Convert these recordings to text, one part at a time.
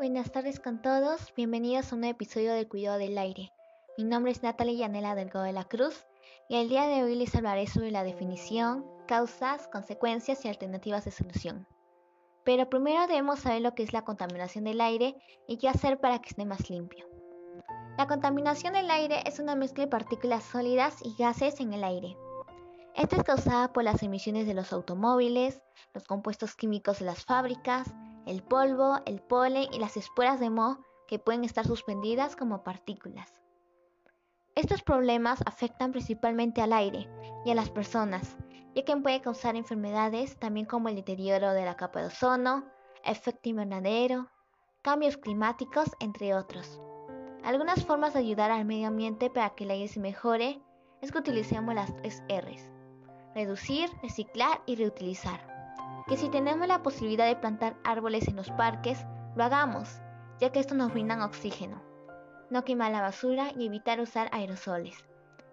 buenas tardes con todos. Bienvenidos a un episodio del Cuidado del Aire. Mi nombre es Natalia Yanela Delgado de la Cruz y el día de hoy les hablaré sobre la definición, causas, consecuencias y alternativas de solución. Pero primero debemos saber lo que es la contaminación del aire y qué hacer para que esté más limpio. La contaminación del aire es una mezcla de partículas sólidas y gases en el aire. Esta es causada por las emisiones de los automóviles, los compuestos químicos de las fábricas, el polvo, el polen y las esporas de moho que pueden estar suspendidas como partículas. Estos problemas afectan principalmente al aire y a las personas, ya que puede causar enfermedades también como el deterioro de la capa de ozono, efecto invernadero, cambios climáticos, entre otros. Algunas formas de ayudar al medio ambiente para que el aire se mejore es que utilicemos las tres R's. Reducir, reciclar y reutilizar que si tenemos la posibilidad de plantar árboles en los parques, lo hagamos, ya que esto nos brinda oxígeno. No quemar la basura y evitar usar aerosoles.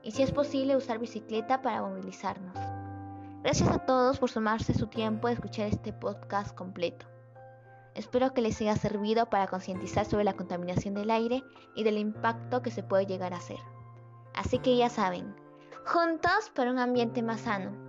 Y si es posible, usar bicicleta para movilizarnos. Gracias a todos por sumarse su tiempo a escuchar este podcast completo. Espero que les haya servido para concientizar sobre la contaminación del aire y del impacto que se puede llegar a hacer. Así que ya saben, juntos por un ambiente más sano.